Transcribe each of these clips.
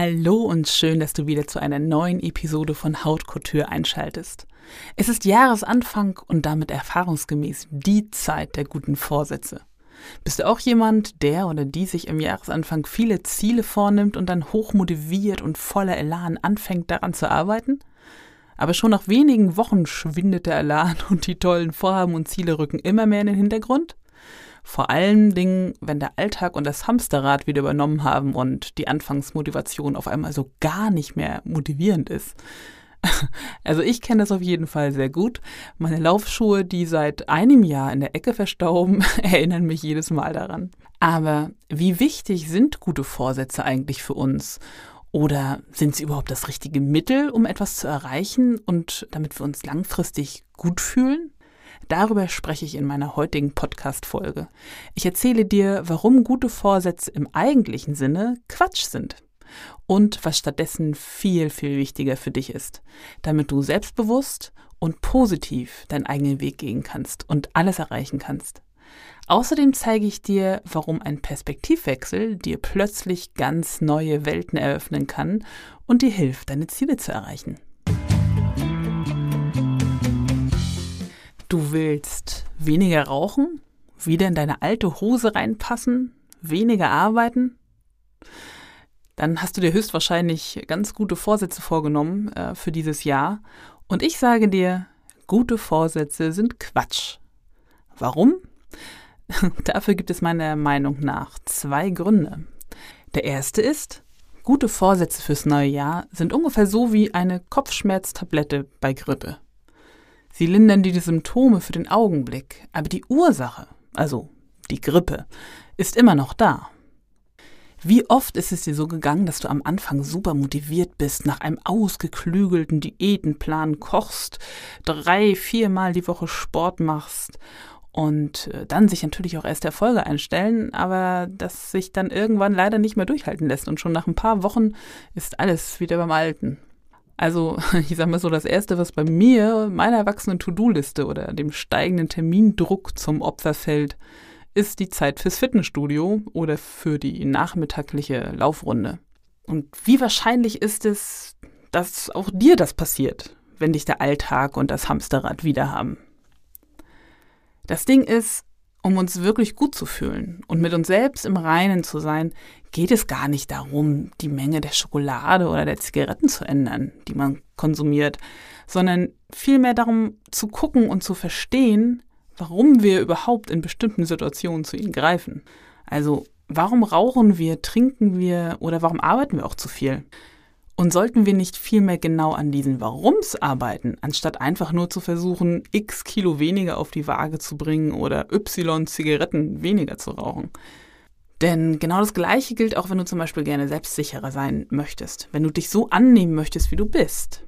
Hallo und schön, dass du wieder zu einer neuen Episode von Haut Couture einschaltest. Es ist Jahresanfang und damit erfahrungsgemäß die Zeit der guten Vorsätze. Bist du auch jemand, der oder die sich im Jahresanfang viele Ziele vornimmt und dann hochmotiviert und voller Elan anfängt daran zu arbeiten? Aber schon nach wenigen Wochen schwindet der Elan und die tollen Vorhaben und Ziele rücken immer mehr in den Hintergrund? Vor allen Dingen, wenn der Alltag und das Hamsterrad wieder übernommen haben und die Anfangsmotivation auf einmal so gar nicht mehr motivierend ist. Also ich kenne das auf jeden Fall sehr gut. Meine Laufschuhe, die seit einem Jahr in der Ecke verstauben, erinnern mich jedes Mal daran. Aber wie wichtig sind gute Vorsätze eigentlich für uns? Oder sind sie überhaupt das richtige Mittel, um etwas zu erreichen und damit wir uns langfristig gut fühlen? Darüber spreche ich in meiner heutigen Podcast-Folge. Ich erzähle dir, warum gute Vorsätze im eigentlichen Sinne Quatsch sind und was stattdessen viel, viel wichtiger für dich ist, damit du selbstbewusst und positiv deinen eigenen Weg gehen kannst und alles erreichen kannst. Außerdem zeige ich dir, warum ein Perspektivwechsel dir plötzlich ganz neue Welten eröffnen kann und dir hilft, deine Ziele zu erreichen. Du willst weniger rauchen, wieder in deine alte Hose reinpassen, weniger arbeiten? dann hast du dir höchstwahrscheinlich ganz gute Vorsätze vorgenommen äh, für dieses Jahr. Und ich sage dir, gute Vorsätze sind Quatsch. Warum? Dafür gibt es meiner Meinung nach zwei Gründe. Der erste ist, gute Vorsätze fürs neue Jahr sind ungefähr so wie eine Kopfschmerztablette bei Grippe. Sie lindern die Symptome für den Augenblick, aber die Ursache, also die Grippe, ist immer noch da. Wie oft ist es dir so gegangen, dass du am Anfang super motiviert bist, nach einem ausgeklügelten Diätenplan kochst, drei, viermal die Woche Sport machst und äh, dann sich natürlich auch erst Erfolge einstellen, aber das sich dann irgendwann leider nicht mehr durchhalten lässt und schon nach ein paar Wochen ist alles wieder beim Alten. Also, ich sag mal so, das erste, was bei mir, meiner erwachsenen To-Do-Liste oder dem steigenden Termindruck zum Opfer fällt, ist die Zeit fürs Fitnessstudio oder für die nachmittagliche Laufrunde. Und wie wahrscheinlich ist es, dass auch dir das passiert, wenn dich der Alltag und das Hamsterrad wiederhaben? Das Ding ist, um uns wirklich gut zu fühlen und mit uns selbst im Reinen zu sein, geht es gar nicht darum, die Menge der Schokolade oder der Zigaretten zu ändern, die man konsumiert, sondern vielmehr darum zu gucken und zu verstehen, warum wir überhaupt in bestimmten Situationen zu ihnen greifen. Also warum rauchen wir, trinken wir oder warum arbeiten wir auch zu viel? Und sollten wir nicht vielmehr genau an diesen Warums arbeiten, anstatt einfach nur zu versuchen, x Kilo weniger auf die Waage zu bringen oder y Zigaretten weniger zu rauchen? Denn genau das Gleiche gilt auch, wenn du zum Beispiel gerne selbstsicherer sein möchtest, wenn du dich so annehmen möchtest, wie du bist.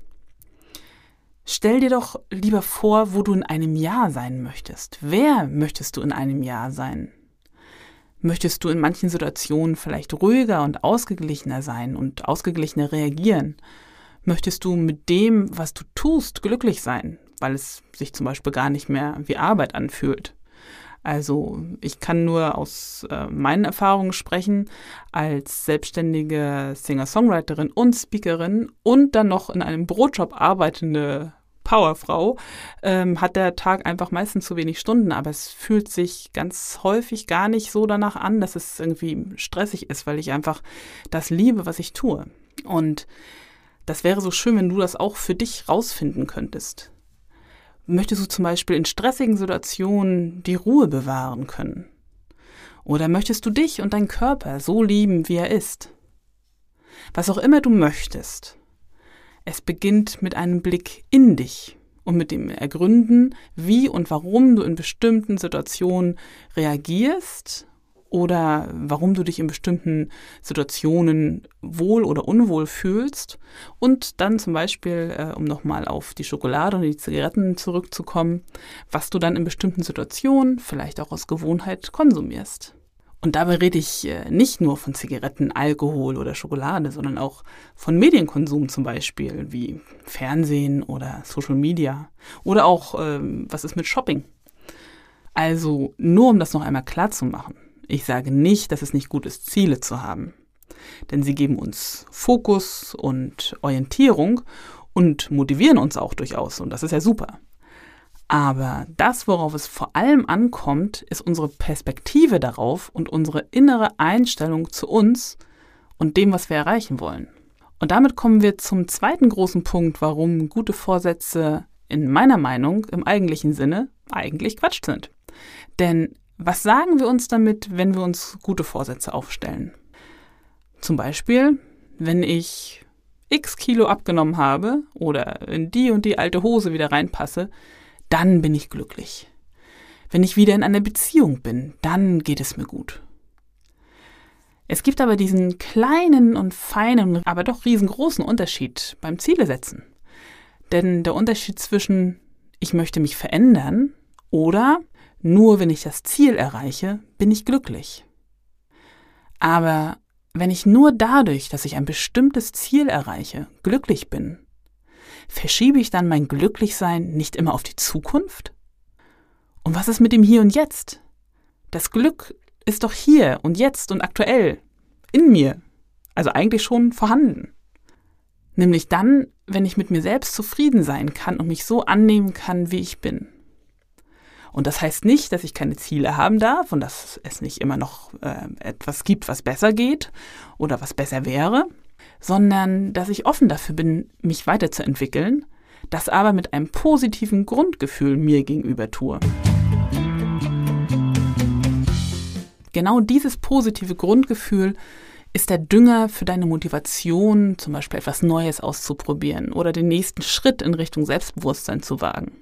Stell dir doch lieber vor, wo du in einem Jahr sein möchtest. Wer möchtest du in einem Jahr sein? Möchtest du in manchen Situationen vielleicht ruhiger und ausgeglichener sein und ausgeglichener reagieren? Möchtest du mit dem, was du tust, glücklich sein, weil es sich zum Beispiel gar nicht mehr wie Arbeit anfühlt? Also ich kann nur aus äh, meinen Erfahrungen sprechen als selbstständige Singer-Songwriterin und Speakerin und dann noch in einem Brotjob arbeitende Powerfrau, ähm, hat der Tag einfach meistens zu wenig Stunden, aber es fühlt sich ganz häufig gar nicht so danach an, dass es irgendwie stressig ist, weil ich einfach das liebe, was ich tue. Und das wäre so schön, wenn du das auch für dich rausfinden könntest. Möchtest du zum Beispiel in stressigen Situationen die Ruhe bewahren können? Oder möchtest du dich und deinen Körper so lieben, wie er ist? Was auch immer du möchtest, es beginnt mit einem Blick in dich und mit dem Ergründen, wie und warum du in bestimmten Situationen reagierst oder warum du dich in bestimmten Situationen wohl oder unwohl fühlst und dann zum Beispiel, äh, um nochmal auf die Schokolade und die Zigaretten zurückzukommen, was du dann in bestimmten Situationen vielleicht auch aus Gewohnheit konsumierst. Und dabei rede ich äh, nicht nur von Zigaretten, Alkohol oder Schokolade, sondern auch von Medienkonsum zum Beispiel, wie Fernsehen oder Social Media. Oder auch, ähm, was ist mit Shopping? Also nur um das noch einmal klar zu machen. Ich sage nicht, dass es nicht gut ist, Ziele zu haben. Denn sie geben uns Fokus und Orientierung und motivieren uns auch durchaus. Und das ist ja super. Aber das, worauf es vor allem ankommt, ist unsere Perspektive darauf und unsere innere Einstellung zu uns und dem, was wir erreichen wollen. Und damit kommen wir zum zweiten großen Punkt, warum gute Vorsätze in meiner Meinung im eigentlichen Sinne eigentlich Quatsch sind. Denn was sagen wir uns damit, wenn wir uns gute Vorsätze aufstellen? Zum Beispiel, wenn ich x Kilo abgenommen habe oder in die und die alte Hose wieder reinpasse, dann bin ich glücklich. Wenn ich wieder in einer Beziehung bin, dann geht es mir gut. Es gibt aber diesen kleinen und feinen, aber doch riesengroßen Unterschied beim Zielesetzen. Denn der Unterschied zwischen ich möchte mich verändern oder nur wenn ich das Ziel erreiche, bin ich glücklich. Aber wenn ich nur dadurch, dass ich ein bestimmtes Ziel erreiche, glücklich bin, verschiebe ich dann mein Glücklichsein nicht immer auf die Zukunft? Und was ist mit dem Hier und Jetzt? Das Glück ist doch hier und jetzt und aktuell, in mir, also eigentlich schon vorhanden. Nämlich dann, wenn ich mit mir selbst zufrieden sein kann und mich so annehmen kann, wie ich bin. Und das heißt nicht, dass ich keine Ziele haben darf und dass es nicht immer noch äh, etwas gibt, was besser geht oder was besser wäre sondern dass ich offen dafür bin, mich weiterzuentwickeln, das aber mit einem positiven Grundgefühl mir gegenüber tue. Genau dieses positive Grundgefühl ist der Dünger für deine Motivation, zum Beispiel etwas Neues auszuprobieren oder den nächsten Schritt in Richtung Selbstbewusstsein zu wagen.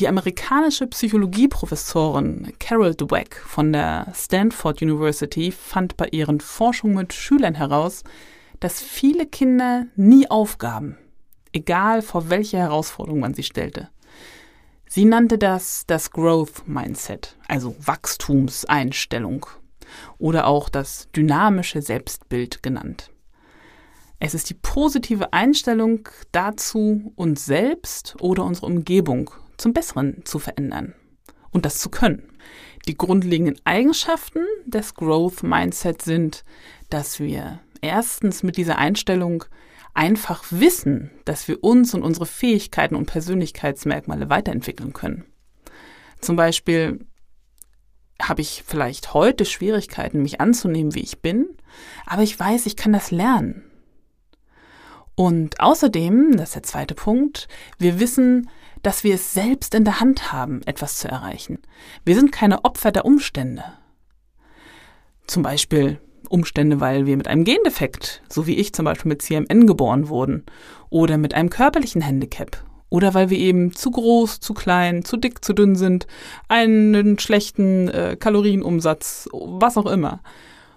Die amerikanische Psychologieprofessorin Carol Dweck von der Stanford University fand bei ihren Forschungen mit Schülern heraus, dass viele Kinder nie aufgaben, egal vor welche Herausforderung man sie stellte. Sie nannte das das Growth Mindset, also Wachstumseinstellung oder auch das dynamische Selbstbild genannt. Es ist die positive Einstellung dazu, uns selbst oder unsere Umgebung zum Besseren zu verändern und das zu können. Die grundlegenden Eigenschaften des Growth Mindset sind, dass wir erstens mit dieser Einstellung einfach wissen, dass wir uns und unsere Fähigkeiten und Persönlichkeitsmerkmale weiterentwickeln können. Zum Beispiel habe ich vielleicht heute Schwierigkeiten, mich anzunehmen, wie ich bin, aber ich weiß, ich kann das lernen. Und außerdem, das ist der zweite Punkt, wir wissen, dass wir es selbst in der Hand haben, etwas zu erreichen. Wir sind keine Opfer der Umstände. Zum Beispiel, Umstände, weil wir mit einem Gendefekt, so wie ich zum Beispiel mit CMN geboren wurden, oder mit einem körperlichen Handicap, oder weil wir eben zu groß, zu klein, zu dick, zu dünn sind, einen schlechten äh, Kalorienumsatz, was auch immer.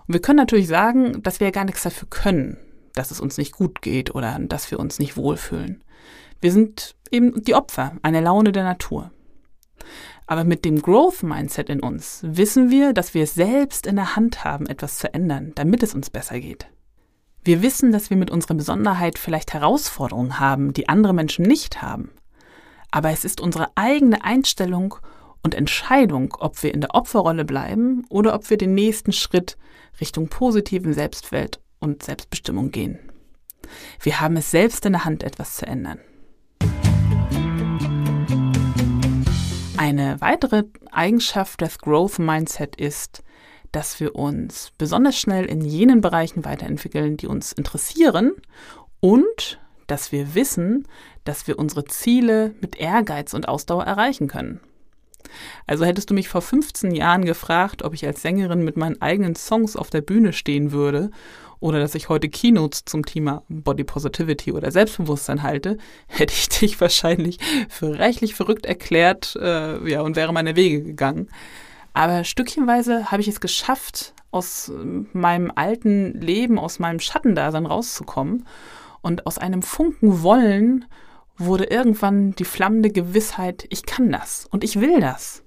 Und wir können natürlich sagen, dass wir gar nichts dafür können, dass es uns nicht gut geht oder dass wir uns nicht wohlfühlen. Wir sind eben die Opfer einer Laune der Natur. Aber mit dem Growth Mindset in uns wissen wir, dass wir es selbst in der Hand haben, etwas zu ändern, damit es uns besser geht. Wir wissen, dass wir mit unserer Besonderheit vielleicht Herausforderungen haben, die andere Menschen nicht haben. Aber es ist unsere eigene Einstellung und Entscheidung, ob wir in der Opferrolle bleiben oder ob wir den nächsten Schritt Richtung positiven Selbstwelt und Selbstbestimmung gehen. Wir haben es selbst in der Hand, etwas zu ändern. Eine weitere Eigenschaft des Growth Mindset ist, dass wir uns besonders schnell in jenen Bereichen weiterentwickeln, die uns interessieren und dass wir wissen, dass wir unsere Ziele mit Ehrgeiz und Ausdauer erreichen können. Also hättest du mich vor 15 Jahren gefragt, ob ich als Sängerin mit meinen eigenen Songs auf der Bühne stehen würde oder dass ich heute Keynotes zum Thema Body Positivity oder Selbstbewusstsein halte, hätte ich dich wahrscheinlich für reichlich verrückt erklärt äh, ja, und wäre meine Wege gegangen. Aber stückchenweise habe ich es geschafft, aus meinem alten Leben, aus meinem Schattendasein rauszukommen. Und aus einem Funken Wollen wurde irgendwann die flammende Gewissheit, ich kann das und ich will das.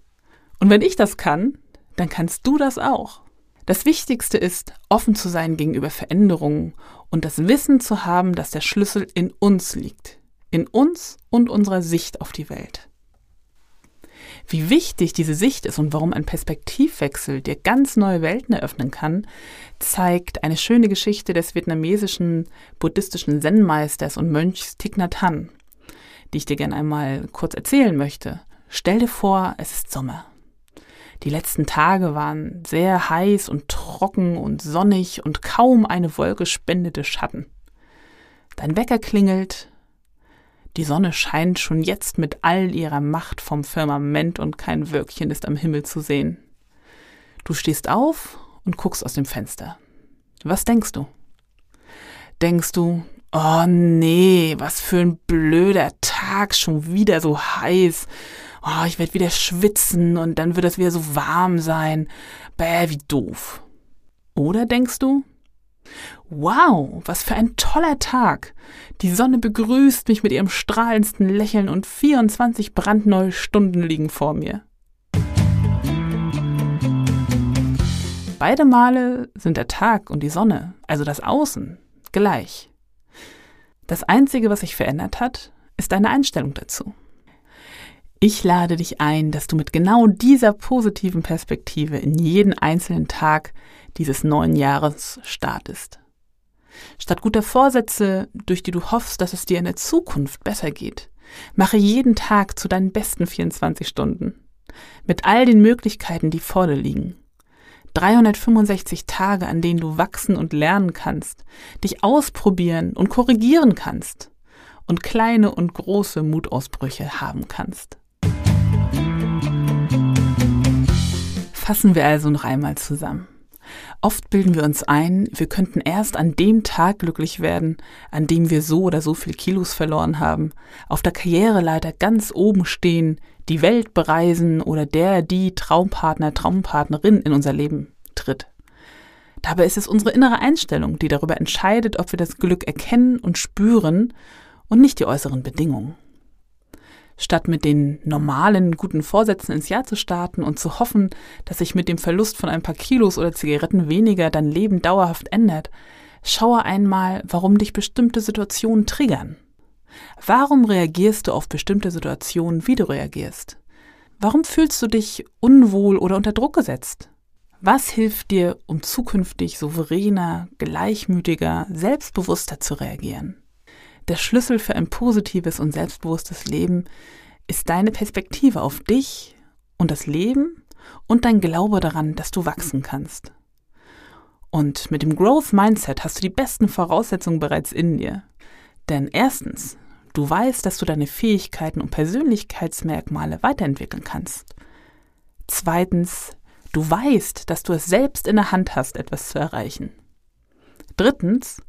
Und wenn ich das kann, dann kannst du das auch. Das Wichtigste ist, offen zu sein gegenüber Veränderungen und das Wissen zu haben, dass der Schlüssel in uns liegt. In uns und unserer Sicht auf die Welt. Wie wichtig diese Sicht ist und warum ein Perspektivwechsel dir ganz neue Welten eröffnen kann, zeigt eine schöne Geschichte des vietnamesischen buddhistischen Zen-Meisters und Mönchs Thich Nhat Hanh die ich dir gerne einmal kurz erzählen möchte. Stell dir vor, es ist Sommer. Die letzten Tage waren sehr heiß und trocken und sonnig und kaum eine Wolke spendete Schatten. Dein Wecker klingelt, die Sonne scheint schon jetzt mit all ihrer Macht vom Firmament und kein Wölkchen ist am Himmel zu sehen. Du stehst auf und guckst aus dem Fenster. Was denkst du? Denkst du, oh nee, was für ein blöder Tag, schon wieder so heiß. Oh, ich werde wieder schwitzen und dann wird es wieder so warm sein. Bäh, wie doof. Oder denkst du, Wow, was für ein toller Tag. Die Sonne begrüßt mich mit ihrem strahlendsten Lächeln und 24 brandneue Stunden liegen vor mir. Beide Male sind der Tag und die Sonne, also das Außen, gleich. Das Einzige, was sich verändert hat, ist deine Einstellung dazu. Ich lade dich ein, dass du mit genau dieser positiven Perspektive in jeden einzelnen Tag dieses neuen Jahres startest. Statt guter Vorsätze, durch die du hoffst, dass es dir in der Zukunft besser geht, mache jeden Tag zu deinen besten 24 Stunden. Mit all den Möglichkeiten, die vor dir liegen. 365 Tage, an denen du wachsen und lernen kannst, dich ausprobieren und korrigieren kannst und kleine und große Mutausbrüche haben kannst. Fassen wir also noch einmal zusammen. Oft bilden wir uns ein, wir könnten erst an dem Tag glücklich werden, an dem wir so oder so viel Kilos verloren haben, auf der Karriereleiter ganz oben stehen, die Welt bereisen oder der, die Traumpartner, Traumpartnerin in unser Leben tritt. Dabei ist es unsere innere Einstellung, die darüber entscheidet, ob wir das Glück erkennen und spüren und nicht die äußeren Bedingungen. Statt mit den normalen guten Vorsätzen ins Jahr zu starten und zu hoffen, dass sich mit dem Verlust von ein paar Kilos oder Zigaretten weniger dein Leben dauerhaft ändert, schaue einmal, warum dich bestimmte Situationen triggern. Warum reagierst du auf bestimmte Situationen, wie du reagierst? Warum fühlst du dich unwohl oder unter Druck gesetzt? Was hilft dir, um zukünftig souveräner, gleichmütiger, selbstbewusster zu reagieren? Der Schlüssel für ein positives und selbstbewusstes Leben ist deine Perspektive auf dich und das Leben und dein Glaube daran, dass du wachsen kannst. Und mit dem Growth Mindset hast du die besten Voraussetzungen bereits in dir. Denn erstens, du weißt, dass du deine Fähigkeiten und Persönlichkeitsmerkmale weiterentwickeln kannst. Zweitens, du weißt, dass du es selbst in der Hand hast, etwas zu erreichen. Drittens,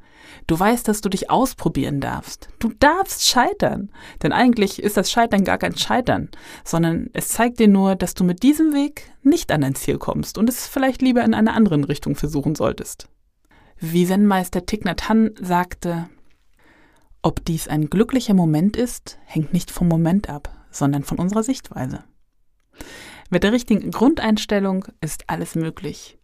Du weißt, dass du dich ausprobieren darfst. Du darfst scheitern. Denn eigentlich ist das Scheitern gar kein Scheitern, sondern es zeigt dir nur, dass du mit diesem Weg nicht an dein Ziel kommst und es vielleicht lieber in einer anderen Richtung versuchen solltest. Wie Zen-Meister Thich Nhat Hanh sagte, ob dies ein glücklicher Moment ist, hängt nicht vom Moment ab, sondern von unserer Sichtweise. Mit der richtigen Grundeinstellung ist alles möglich.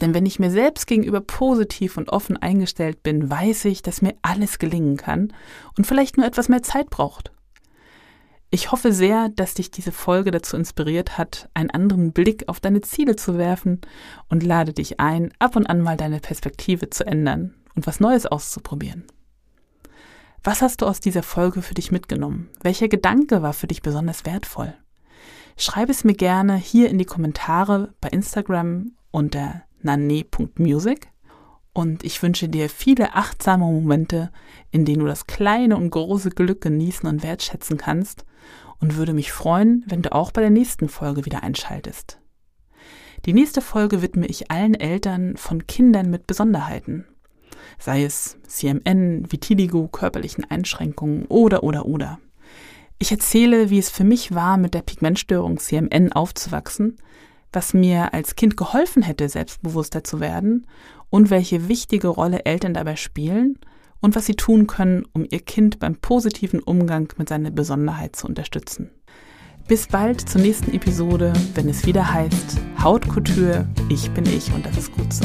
Denn wenn ich mir selbst gegenüber positiv und offen eingestellt bin, weiß ich, dass mir alles gelingen kann und vielleicht nur etwas mehr Zeit braucht. Ich hoffe sehr, dass dich diese Folge dazu inspiriert hat, einen anderen Blick auf deine Ziele zu werfen und lade dich ein, ab und an mal deine Perspektive zu ändern und was Neues auszuprobieren. Was hast du aus dieser Folge für dich mitgenommen? Welcher Gedanke war für dich besonders wertvoll? Schreib es mir gerne hier in die Kommentare bei Instagram unter nane.music Und ich wünsche dir viele achtsame Momente, in denen du das kleine und große Glück genießen und wertschätzen kannst und würde mich freuen, wenn du auch bei der nächsten Folge wieder einschaltest. Die nächste Folge widme ich allen Eltern von Kindern mit Besonderheiten. Sei es CMN, Vitiligo, körperlichen Einschränkungen oder oder oder. Ich erzähle, wie es für mich war, mit der Pigmentstörung CMN aufzuwachsen, was mir als Kind geholfen hätte, selbstbewusster zu werden und welche wichtige Rolle Eltern dabei spielen und was sie tun können, um ihr Kind beim positiven Umgang mit seiner Besonderheit zu unterstützen. Bis bald zur nächsten Episode, wenn es wieder heißt Hautkultur, ich bin ich und das ist gut so.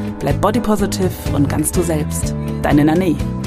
bleib body positive und ganz du selbst. Deine Nane.